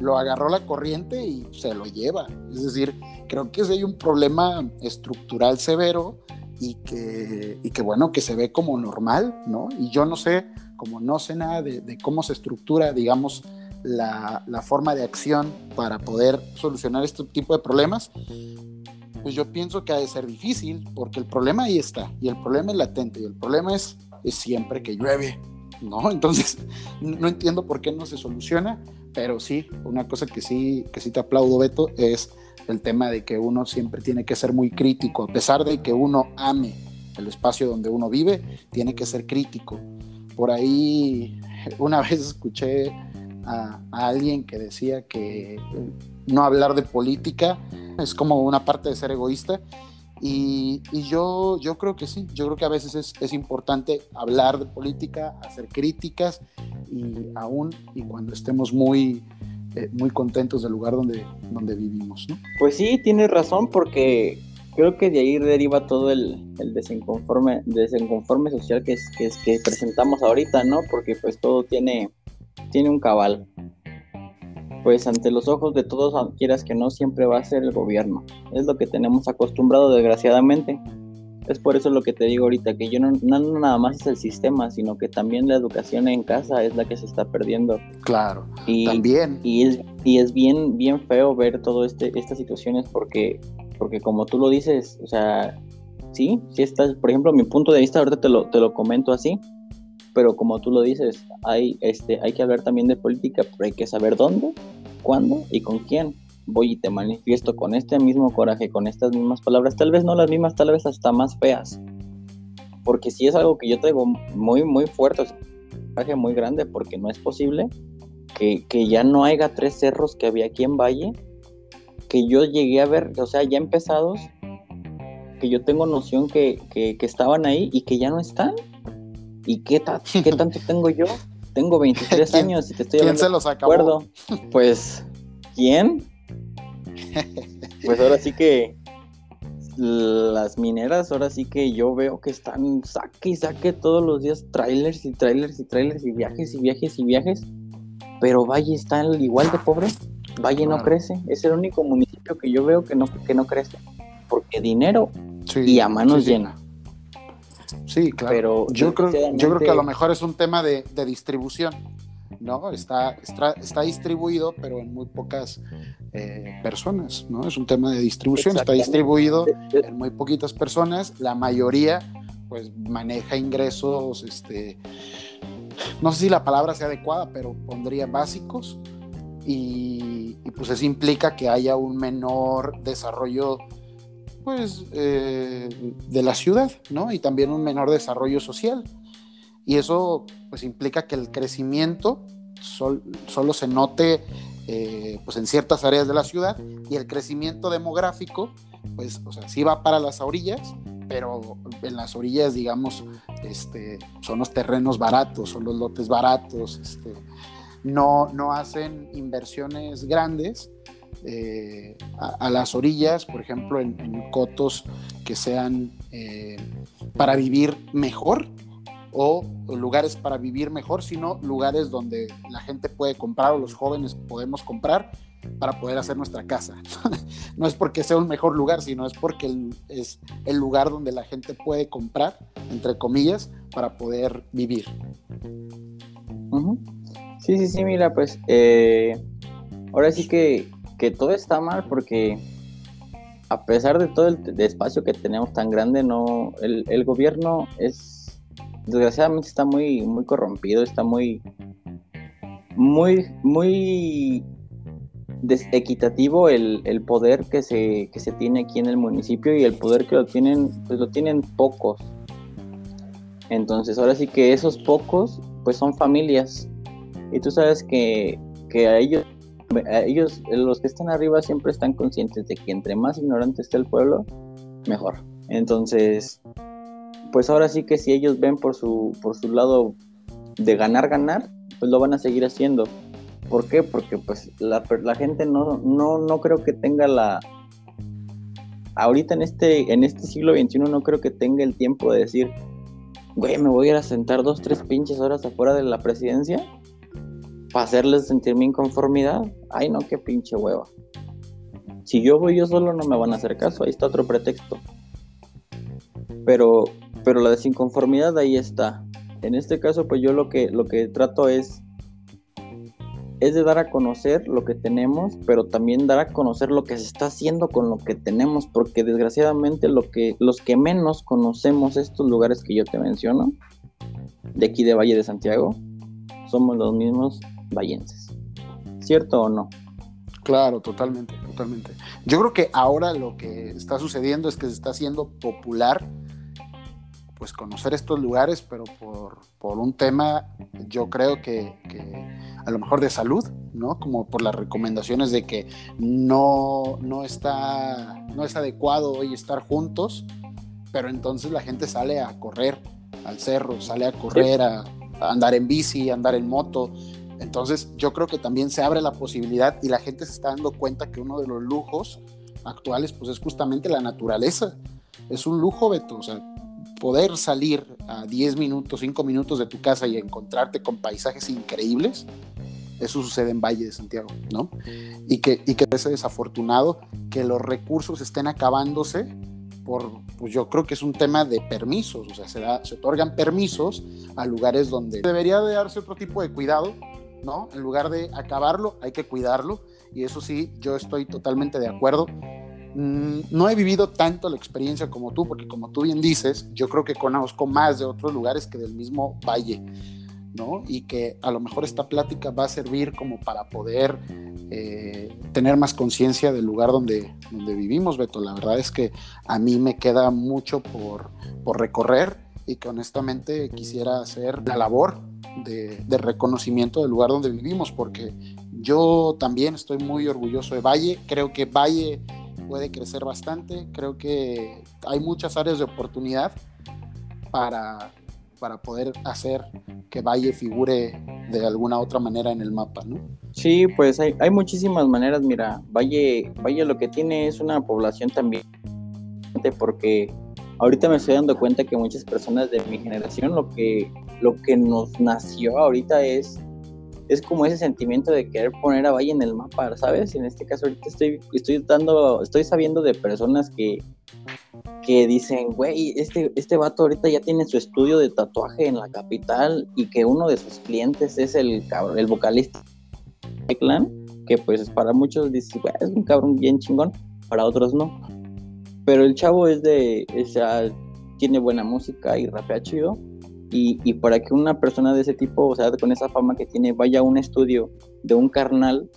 lo agarró la corriente y se lo lleva. Es decir, creo que hay un problema estructural severo y que, y que bueno, que se ve como normal, ¿no? Y yo no sé como no sé nada de, cómo se estructura, digamos, la, forma de acción para poder solucionar este tipo de problemas, pues yo pienso que ha de ser difícil, porque el problema ahí está, y el problema es latente, y el problema es, es siempre que llueve, ¿no? Entonces, no entiendo por qué no se soluciona, pero sí, una cosa que sí, que sí te aplaudo, Beto, es el tema de que uno siempre tiene que ser muy crítico, a pesar de que uno ame el espacio donde uno vive, tiene que ser crítico por ahí una vez escuché a, alguien que decía que no hablar de política es como una parte de ser egoísta. Y, yo, yo creo que sí, yo creo que a veces es, importante hablar de política, hacer críticas y aún y cuando estemos muy, eh, muy contentos del lugar donde, donde vivimos. Pues sí, tienes razón porque creo que de ahí deriva todo el, el desenconforme, desenconforme social que, es, que, es, que presentamos ahorita, ¿no? Porque pues todo tiene, tiene un cabal. Pues ante los ojos de todos, quieras que no, siempre va a ser el gobierno. Es lo que tenemos acostumbrado, desgraciadamente. Es por eso lo que te digo ahorita, que yo no, no, nada más es el sistema, sino que también la educación en casa es la que se está perdiendo. Claro, y, también. Y es, y es bien, bien feo ver todas este, estas situaciones porque porque como tú lo dices, o sea, sí, sí estás, por ejemplo, mi punto de vista, ahorita te lo, te lo comento así, pero como tú lo dices, hay, este, hay que hablar también de política, pero hay que saber dónde, cuándo y con quién. Voy y te manifiesto con este mismo coraje, con estas mismas palabras, tal vez no las mismas, tal vez hasta más feas. Porque si es algo que yo traigo muy, muy fuerte, un coraje muy grande, porque no es posible que, que ya no haya tres cerros que había aquí en Valle que yo llegué a ver, o sea, ya empezados, que yo tengo noción que, que, estaban ahí y que ya no están. ¿Y qué, qué tanto tengo yo? Tengo 23 años y te estoy ¿Quién se los acabó? Pues, ¿quién? Pues ahora sí que las mineras, ahora sí que yo veo que están saque y saque todos los días trailers y trailers y trailers y viajes y viajes y viajes. Pero Valle está igual de pobre. Valle no crece, es el único municipio que yo veo que no, que no crece, porque dinero y a manos llenas. Sí, claro. Pero yo creo, yo creo que a lo mejor es un tema de, distribución, ¿no? Está, está, distribuido, pero en muy pocas eh, personas, ¿no? Es un tema de distribución, está distribuido en muy poquitas personas, la mayoría pues maneja ingresos, este, no sé si la palabra sea adecuada, pero pondría básicos, y, pues eso implica que haya un menor desarrollo pues eh, de la ciudad, ¿no? Y también un menor desarrollo social. Y eso pues implica que el crecimiento solo se note eh, pues en ciertas áreas de la ciudad y el crecimiento demográfico pues o sea sí va para las orillas pero en las orillas digamos este son los terrenos baratos son los lotes baratos este, no, no hacen inversiones grandes eh, a, las orillas, por ejemplo, en, cotos que sean eh, para vivir mejor o lugares para vivir mejor, sino lugares donde la gente puede comprar o los jóvenes podemos comprar para poder hacer nuestra casa. no es porque sea un mejor lugar, sino es porque es el lugar donde la gente puede comprar, entre comillas, para poder vivir. Sí, sí, sí, mira, pues eh, ahora sí que, todo está mal porque a pesar de todo el espacio que tenemos tan grande, no, el, gobierno es, desgraciadamente está muy, muy corrompido, está muy, muy, muy desequitativo el, el poder que se, que se tiene aquí en el municipio y el poder que lo tienen, pues lo tienen pocos. Entonces ahora sí que esos pocos, pues son familias y tú sabes que, a ellos, ellos, los que están arriba siempre están conscientes de que entre más ignorante esté el pueblo, mejor. Entonces, pues ahora sí que si ellos ven por su, por su lado de ganar, ganar, pues lo van a seguir haciendo. ¿Por qué? Porque pues la, la gente no, no, no creo que tenga la... Ahorita en este, en este siglo XXI no creo que tenga el tiempo de decir, güey, me voy a ir a sentar dos, tres pinches horas afuera de la presidencia para hacerles sentir mi inconformidad, ay no, qué pinche hueva. Si yo voy yo solo no me van a hacer caso, ahí está otro pretexto. Pero, pero la desinconformidad ahí está. En este caso, pues yo lo que, lo que trato es, es de dar a conocer lo que tenemos, pero también dar a conocer lo que se está haciendo con lo que tenemos, porque desgraciadamente lo que, los que menos conocemos estos lugares que yo te menciono, de aquí de Valle de Santiago, somos los mismos vallenses. ¿Cierto o no? Claro, totalmente, totalmente. Yo creo que ahora lo que está sucediendo es que se está haciendo popular pues conocer estos lugares, pero por, un tema, yo creo que, a lo mejor de salud, ¿no? Como por las recomendaciones de que no, no, está, no es adecuado hoy estar juntos, pero entonces la gente sale a correr al cerro, sale a correr, a, a andar en bici, a andar en moto, entonces yo creo que también se abre la posibilidad y la gente se está dando cuenta que uno de los lujos actuales pues es justamente la naturaleza. Es un lujo, Beto, o sea, poder salir a 10 minutos, 5 minutos de tu casa y encontrarte con paisajes increíbles, eso sucede en Valle de Santiago, ¿no? Y que, y que es desafortunado que los recursos estén acabándose por, pues yo creo que es un tema de permisos, o sea, se, da, se otorgan permisos a lugares donde debería de darse otro tipo de cuidado ¿no? En lugar de acabarlo, hay que cuidarlo. Y eso sí, yo estoy totalmente de acuerdo. Mm, no he vivido tanto la experiencia como tú, porque como tú bien dices, yo creo que conozco más de otros lugares que del mismo valle, ¿no? Y que a lo mejor esta plática va a servir como para poder eh, tener más conciencia del lugar donde, donde vivimos, Beto. La verdad es que a mí me queda mucho por, por recorrer y que honestamente quisiera hacer la labor de, reconocimiento del lugar donde vivimos, porque yo también estoy muy orgulloso de Valle, creo que Valle puede crecer bastante, creo que hay muchas áreas de oportunidad para, para poder hacer que Valle figure de alguna otra manera en el mapa, ¿no? Sí, pues hay, hay muchísimas maneras, mira, Valle, Valle lo que tiene es una población también, porque ahorita me estoy dando cuenta que muchas personas de mi generación lo que, lo que nos nació ahorita es, es como ese sentimiento de querer poner a Valle en el mapa, ¿sabes? En este caso ahorita estoy, estoy dando, estoy sabiendo de personas que, que dicen, güey, este, este vato ahorita ya tiene su estudio de tatuaje en la capital y que uno de sus clientes es el el vocalista de Clan, que pues para muchos dice, güey, es un cabrón bien chingón, para otros no pero el chavo es de, o sea, tiene buena música y rapea chido. Y, y, para que una persona de ese tipo, o sea, con esa fama que tiene, vaya a un estudio de un carnal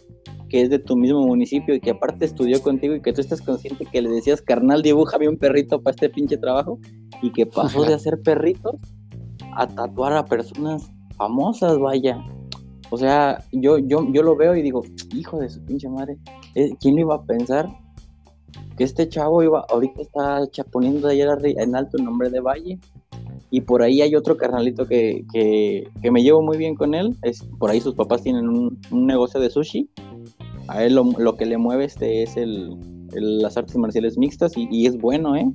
que es de tu mismo municipio y que aparte estudió contigo y que tú estás consciente que le decías, carnal, dibújame un perrito para este pinche trabajo y que pasó de hacer perritos a tatuar a personas famosas, vaya. O sea, yo, yo, yo lo veo y digo, hijo de su pinche madre, eh, ¿quién lo iba a pensar? Que este chavo iba, ahorita está poniendo de ayer en alto el nombre de Valle. Y por ahí hay otro carnalito que, que, me llevo muy bien con él. Es, por ahí sus papás tienen un, negocio de sushi. a él lo, que le mueve este es el, las artes marciales mixtas y, es bueno, ¿eh?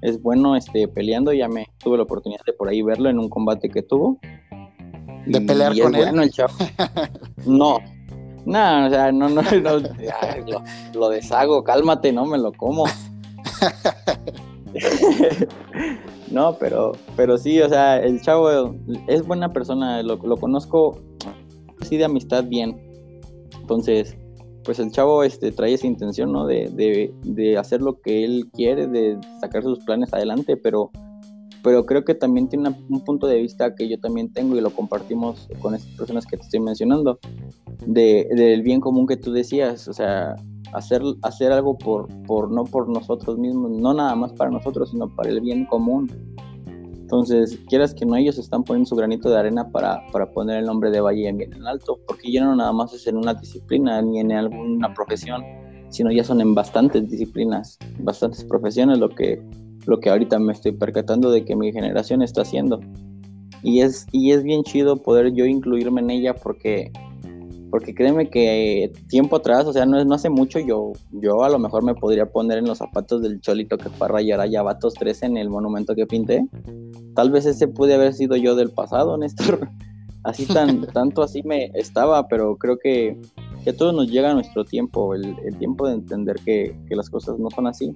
Es bueno este, peleando, ya me tuve la oportunidad de por ahí verlo en un combate que tuvo. ¿De pelear con él? el chavo. no, no, o sea, no, no, lo, lo, deshago, cálmate, no me lo como. no, pero, pero sí, o sea, el chavo es buena persona, lo, lo conozco así de amistad bien. Entonces, pues el chavo este, trae esa intención, ¿no? De, de, de, hacer lo que él quiere, de sacar sus planes adelante, pero, pero creo que también tiene un punto de vista que yo también tengo y lo compartimos con estas personas que te estoy mencionando, de, del bien común que tú decías, o sea, hacer, hacer algo por, por, no por nosotros mismos, no nada más para nosotros, sino para el bien común. Entonces, quieras que no, ellos están poniendo su granito de arena para, para poner el nombre de Valle en bien en alto, porque ya no nada más es en una disciplina ni en alguna profesión, sino ya son en bastantes disciplinas, bastantes profesiones, lo que, lo que ahorita me estoy percatando de que mi generación está haciendo. Y es, y es bien chido poder yo incluirme en ella porque porque créeme que tiempo atrás, o sea, no, no hace mucho, yo, yo a lo mejor me podría poner en los zapatos del cholito que fue a rayar a Yabatos 3 en el monumento que pinté. Tal vez ese pude haber sido yo del pasado, Néstor. Así tan, tanto así me estaba, pero creo que, que a todos nos llega nuestro tiempo, el, el tiempo de entender que, que, las cosas no son así.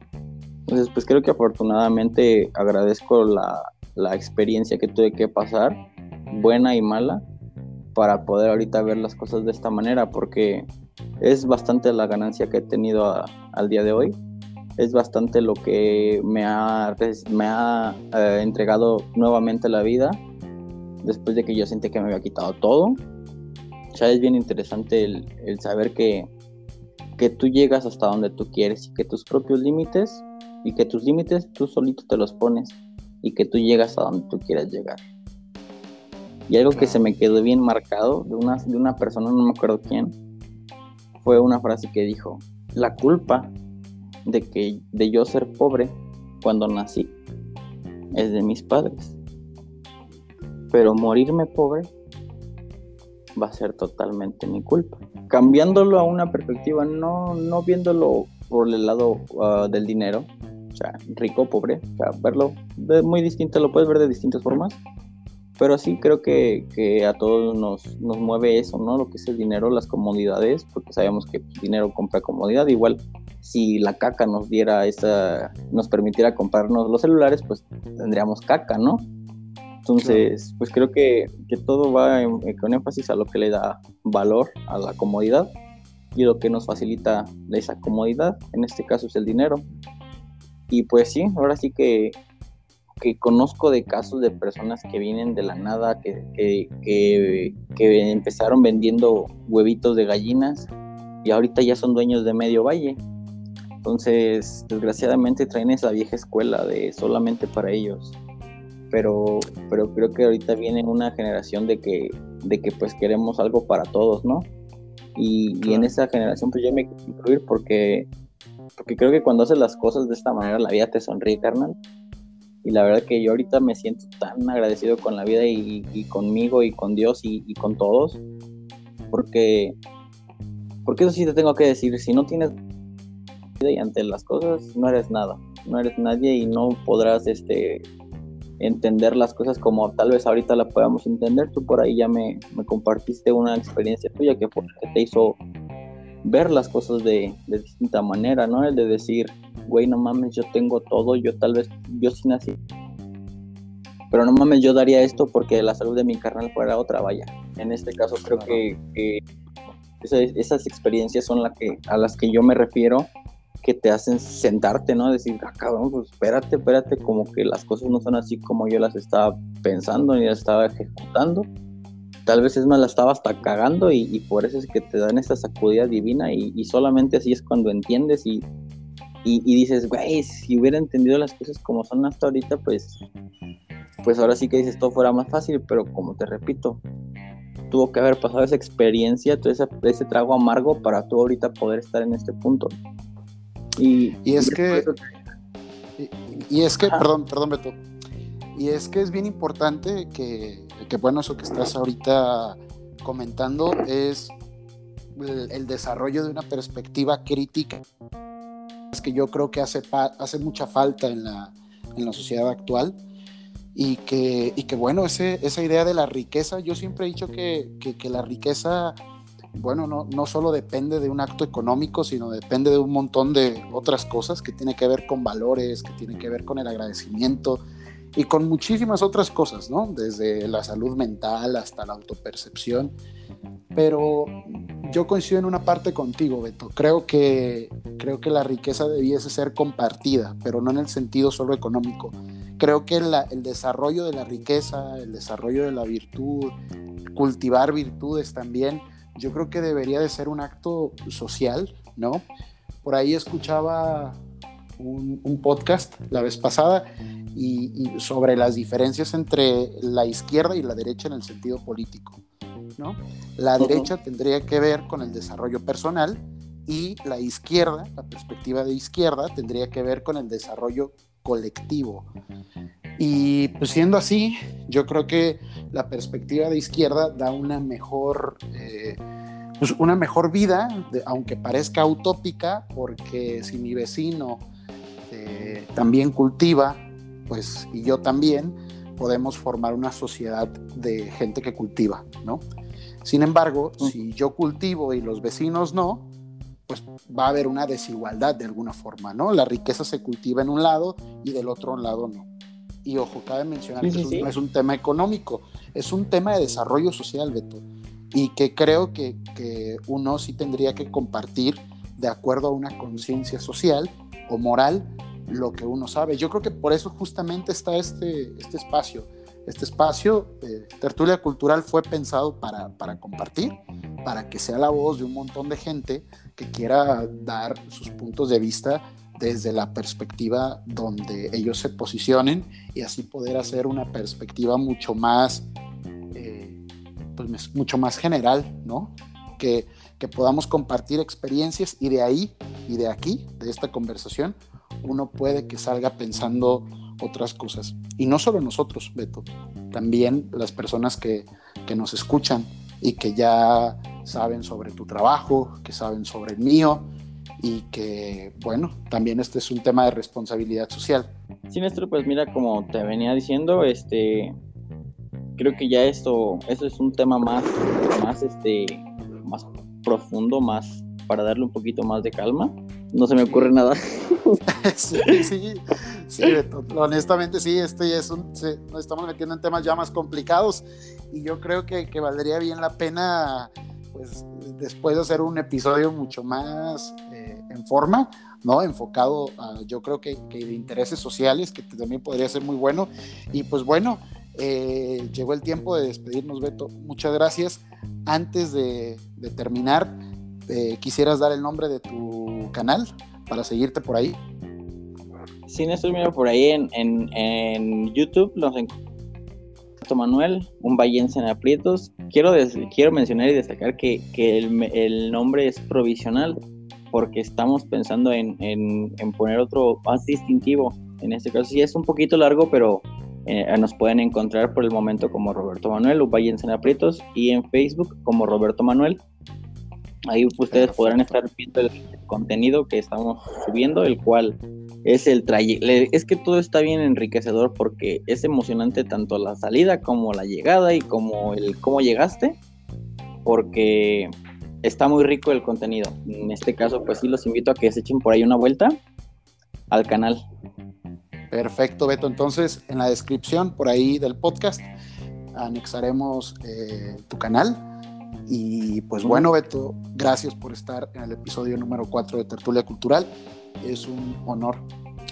Entonces, pues creo que afortunadamente agradezco la, la experiencia que tuve que pasar, buena y mala, para poder ahorita ver las cosas de esta manera, porque es bastante la ganancia que he tenido al día de hoy. Es bastante lo que me ha, me ha eh, entregado nuevamente la vida después de que yo sentí que me había quitado todo. Ya es bien interesante el, el saber que, que tú llegas hasta donde tú quieres y que tus propios límites y que tus límites tú solito te los pones y que tú llegas a donde tú quieras llegar. Y algo que se me quedó bien marcado de una, de una persona, no me acuerdo quién, fue una frase que dijo, la culpa de, que, de yo ser pobre cuando nací es de mis padres. Pero morirme pobre va a ser totalmente mi culpa. Cambiándolo a una perspectiva, no, no viéndolo por el lado ah, del dinero, o sea, rico, pobre, o sea, verlo de muy distinto, lo puedes ver de distintas formas pero sí creo que, que a todos nos, nos, mueve eso, ¿no? Lo que es el dinero, las comodidades, porque sabemos que el dinero compra comodidad. Igual, si la caca nos diera esa, nos permitiera comprarnos los celulares, pues tendríamos caca, ¿no? Entonces, pues creo que, que todo va con énfasis a lo que le da valor a la comodidad y lo que nos facilita esa comodidad, en este caso es el dinero. Y pues sí, ahora sí que que conozco de casos de personas que vienen de la nada, que, que, que, empezaron vendiendo huevitos de gallinas y ahorita ya son dueños de medio valle. Entonces, desgraciadamente traen esa vieja escuela de solamente para ellos. Pero, pero creo que ahorita viene una generación de que, de que pues queremos algo para todos, ¿no? Y, y en esa generación pues yo me quiero incluir porque, porque creo que cuando haces las cosas de esta manera la vida te sonríe, carnal y la verdad que yo ahorita me siento tan agradecido con la vida y, conmigo y con Dios y, con todos, porque, porque eso sí te tengo que decir, si no tienes vida y ante las cosas, no eres nada, no eres nadie y no podrás este, entender las cosas como tal vez ahorita la podamos entender. Tú por ahí ya me, me compartiste una experiencia tuya que, que te hizo ver las cosas de, de distinta manera, ¿no? El de decir, güey, no mames, yo tengo todo, yo tal vez, yo sí nací. Pero no mames, yo daría esto porque la salud de mi carnal fuera otra, vaya. En este caso creo que, esas, experiencias son la que, a las que yo me refiero, que te hacen sentarte, ¿no? Decir, ah, cabrón, pues espérate, espérate, como que las cosas no son así como yo las estaba pensando ni las estaba ejecutando. Tal vez es más, la estaba hasta cagando y, por eso es que te dan esa sacudida divina y, y solamente así es cuando entiendes y, y, dices, güey, si hubiera entendido las cosas como son hasta ahorita, pues, pues ahora sí que dices todo fuera más fácil, pero como te repito, tuvo que haber pasado esa experiencia, todo ese, ese trago amargo para tú ahorita poder estar en este punto. Y, es que, y, es que, perdón, perdón Beto, y es que es bien importante que, que, bueno, eso que estás ahorita comentando es el, desarrollo de una perspectiva crítica, que yo creo que hace, hace mucha falta en la, en la sociedad actual. Y que, y que bueno, ese, esa idea de la riqueza, yo siempre he dicho que, que, que la riqueza bueno, no, no solo depende de un acto económico, sino depende de un montón de otras cosas que tiene que ver con valores, que tiene que ver con el agradecimiento y con muchísimas otras cosas, ¿no? Desde la salud mental hasta la autopercepción. Pero yo coincido en una parte contigo, Beto. Creo que, creo que la riqueza debiese ser compartida, pero no en el sentido solo económico. Creo que el desarrollo de la riqueza, el desarrollo de la virtud, cultivar virtudes también, yo creo que debería de ser un acto social, ¿no? Por ahí escuchaba un, podcast la vez pasada y, sobre las diferencias entre la izquierda y la derecha en el sentido político, ¿no? La derecha tendría que ver con el desarrollo personal y la izquierda, la perspectiva de izquierda, tendría que ver con el desarrollo colectivo. Y pues siendo así, yo creo que la perspectiva de izquierda da una mejor, eh, pues una mejor vida, aunque parezca utópica, porque si mi vecino eh, también cultiva, pues y yo también, podemos formar una sociedad de gente que cultiva, ¿no? Sin embargo, si yo cultivo y los vecinos no, pues va a haber una desigualdad de alguna forma, ¿no? La riqueza se cultiva en un lado y del otro lado no. Y ojo, cabe mencionar que no es un tema económico, es un tema de desarrollo social, Beto. Y que creo que, que uno sí tendría que compartir de acuerdo a una conciencia social o moral lo que uno sabe. Yo creo que por eso justamente está este, este espacio. Este espacio, de Tertulia Cultural, fue pensado para, para compartir, para que sea la voz de un montón de gente que quiera dar sus puntos de vista desde la perspectiva donde ellos se posicionen y así poder hacer una perspectiva mucho más, eh, pues mucho más general, ¿no? Que, que podamos compartir experiencias y de ahí y de aquí, de esta conversación, uno puede que salga pensando otras cosas. Y no solo nosotros, Beto, también las personas que, que nos escuchan y que ya saben sobre tu trabajo, que saben sobre el mío, y que, bueno, también este es un tema de responsabilidad social. Sí, Néstor, pues mira, como te venía diciendo, este, creo que ya esto, esto es un tema más, más, este, más profundo, más para darle un poquito más de calma. No se me ocurre nada. sí, sí, sí, honestamente sí, este ya es un, nos estamos metiendo en temas ya más complicados y yo creo que, que valdría bien la pena pues después de hacer un episodio mucho más eh, en forma, ¿no? Enfocado a, yo creo que, de intereses sociales, que también podría ser muy bueno. Y pues bueno, eh, llegó el tiempo de despedirnos, Beto. Muchas gracias. Antes de, terminar, eh, ¿quisieras dar el nombre de tu canal para seguirte por ahí? Sí, Néstor, mira, por ahí en, en, en YouTube los encontramos Manuel, un vallense en aprietos. Quiero, quiero mencionar y destacar que, el, nombre es provisional porque estamos pensando en, poner otro más distintivo. En este caso sí es un poquito largo, pero eh, nos pueden encontrar por el momento como Roberto Manuel, un vallense en aprietos, y en Facebook como Roberto Manuel. Ahí ustedes podrán estar viendo el contenido que estamos subiendo, el cual es el trayecto. Es que todo está bien enriquecedor porque es emocionante tanto la salida como la llegada y como el cómo llegaste, porque está muy rico el contenido. En este caso, pues sí, los invito a que se echen por ahí una vuelta al canal. Perfecto, Beto. Entonces, en la descripción por ahí del podcast anexaremos eh, tu canal. Y pues bueno, Beto, gracias por estar en el episodio número 4 de Tertulia Cultural es un honor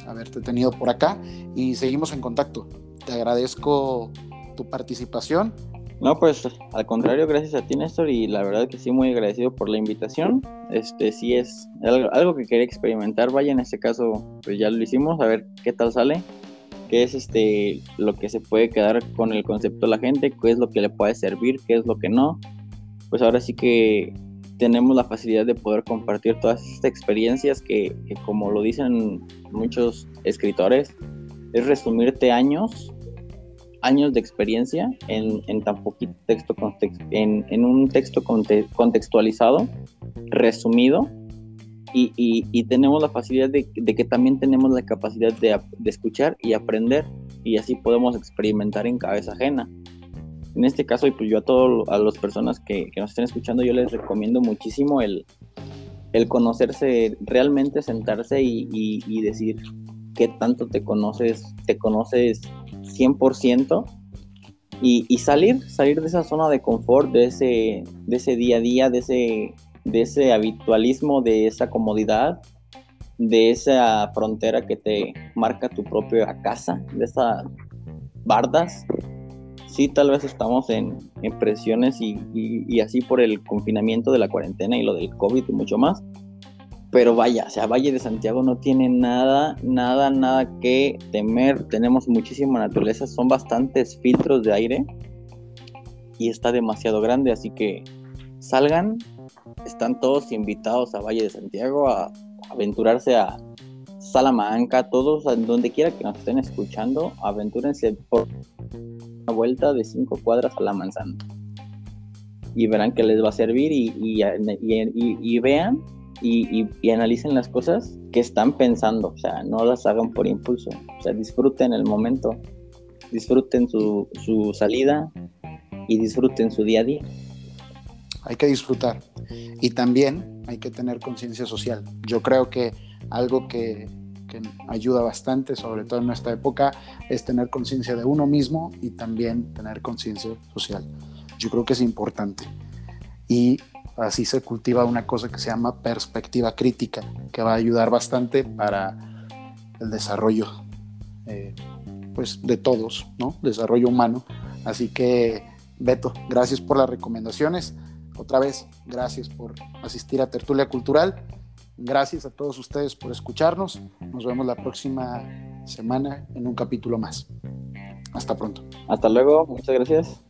haberte tenido por acá y seguimos en contacto. Te agradezco tu participación. No, pues al contrario, gracias a ti, Néstor, y la verdad que sí, muy agradecido por la invitación. Este sí es algo, que quería experimentar, vaya, en este caso, pues ya lo hicimos, a ver qué tal sale, qué es este lo que se puede quedar con el concepto de la gente, qué es lo que le puede servir, qué es lo que no. Pues ahora sí que tenemos la facilidad de poder compartir todas estas experiencias que, como lo dicen muchos escritores, es resumirte años años de experiencia en, tan poquito texto, en, un texto contextualizado, resumido, y, tenemos la facilidad de, que también tenemos la capacidad de, escuchar y aprender, y así podemos experimentar en cabeza ajena. En este caso, y pues yo a todas a las personas que, nos estén escuchando, yo les recomiendo muchísimo el, el conocerse, realmente sentarse y, y decir qué tanto te conoces, te conoces 100% y, salir, salir de esa zona de confort, de ese, de ese día a día, de ese, de ese habitualismo, de esa comodidad, de esa frontera que te marca tu propia casa, de esas bardas. Sí, tal vez estamos en, presiones y, así por el confinamiento de la cuarentena y lo del COVID y mucho más, pero vaya, o sea, Valle de Santiago no tiene nada, nada, nada que temer. Tenemos muchísima naturaleza, son bastantes filtros de aire y está demasiado grande, así que salgan, están todos invitados a Valle de Santiago a, aventurarse a Salamanca, todos, donde quiera que nos estén escuchando, aventúrense por vuelta de cinco cuadras a la manzana. Y verán que les va a servir y, y vean y, analicen las cosas que están pensando, o sea, no las hagan por impulso, o sea, disfruten el momento, disfruten su, salida y disfruten su día a día. Hay que disfrutar y también hay que tener conciencia social. Yo creo que algo que, que ayuda bastante, sobre todo en esta época, es tener conciencia de uno mismo y también tener conciencia social. Yo creo que es importante. Y así se cultiva una cosa que se llama perspectiva crítica, que va a ayudar bastante para el desarrollo eh, pues de todos, ¿no? Desarrollo humano. Así que, Beto, gracias por las recomendaciones. Otra vez, gracias por asistir a Tertulia Cultural. Gracias a todos ustedes por escucharnos. Nos vemos la próxima semana en un capítulo más. Hasta pronto. Hasta luego. Muchas gracias.